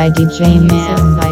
by DJ Man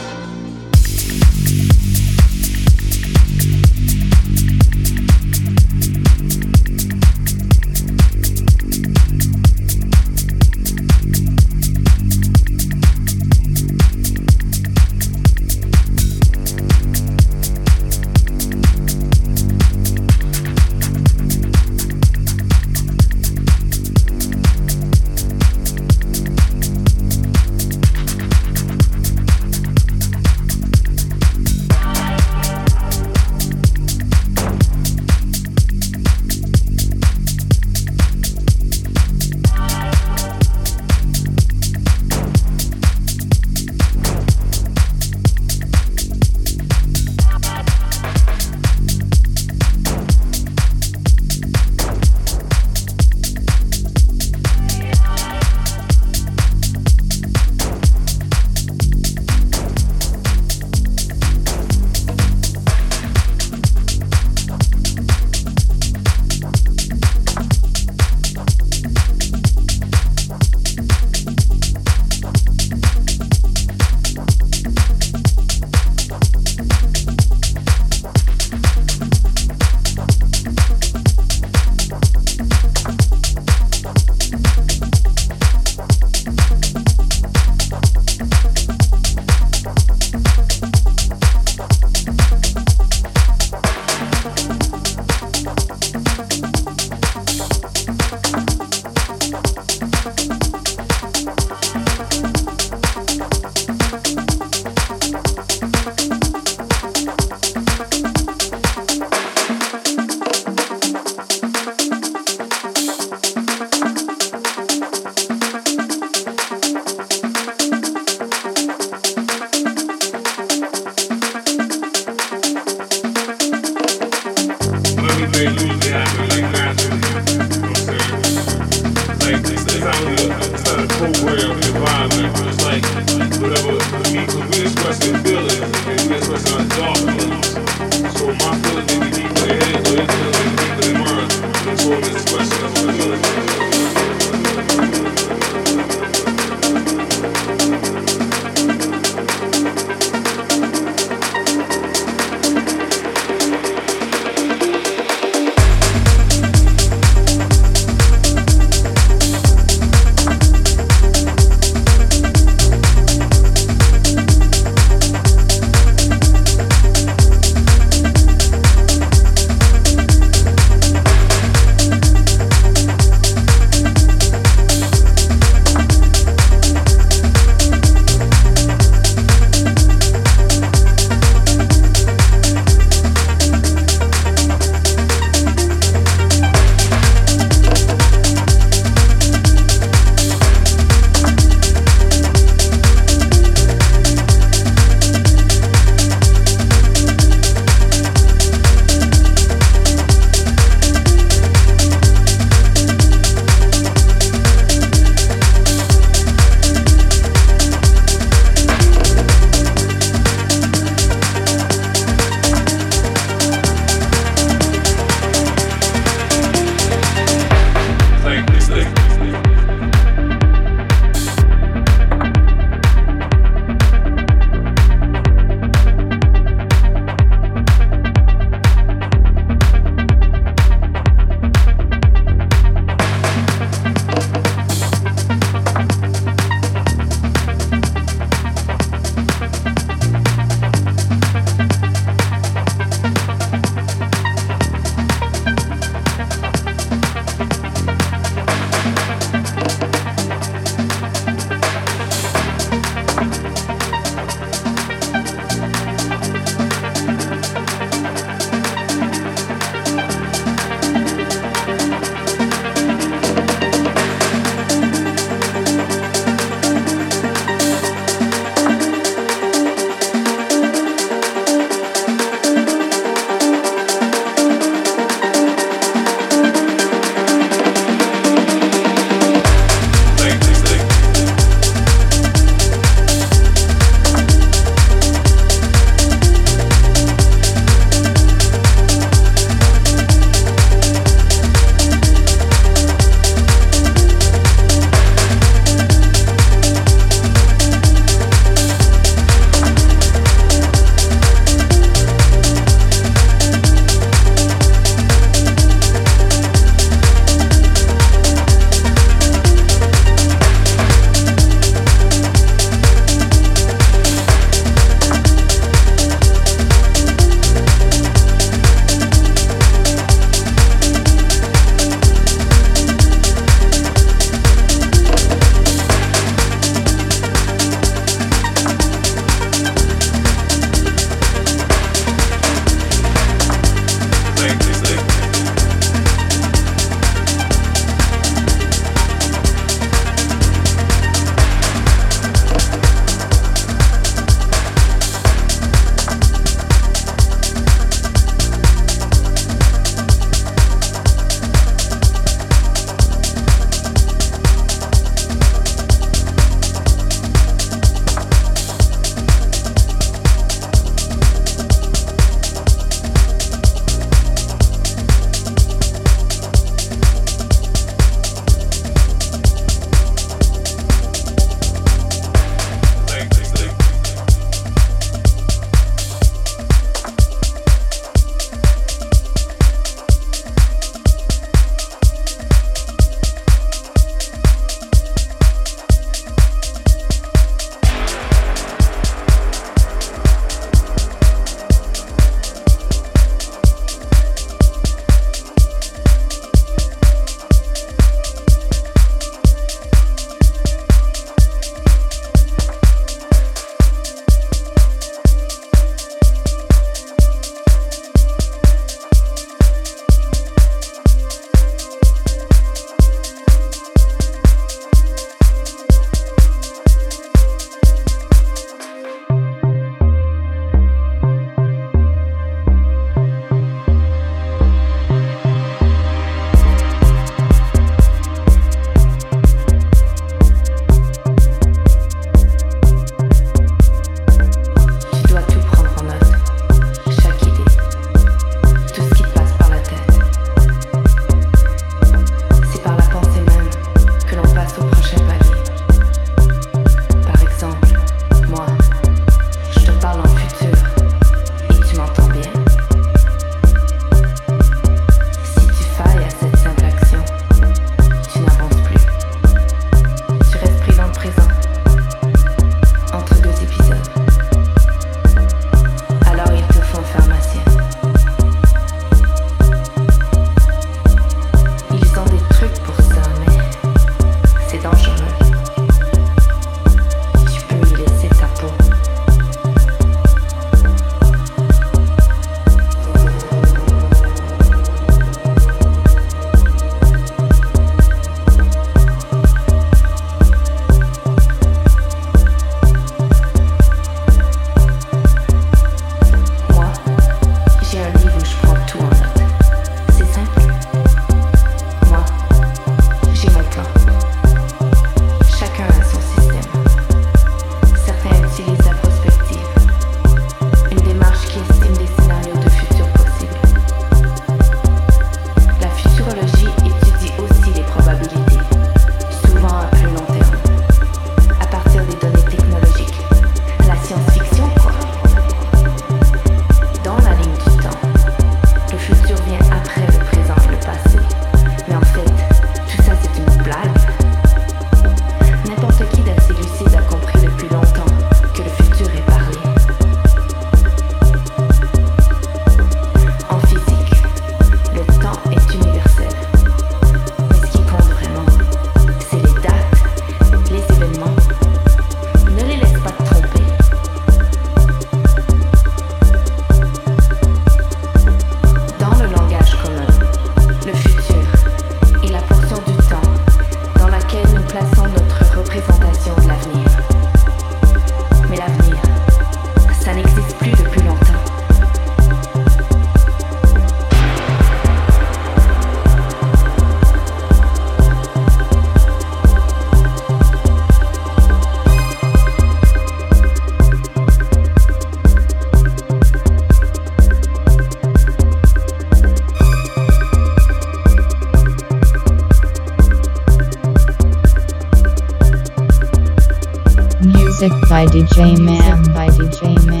by DJ Man by DJ Man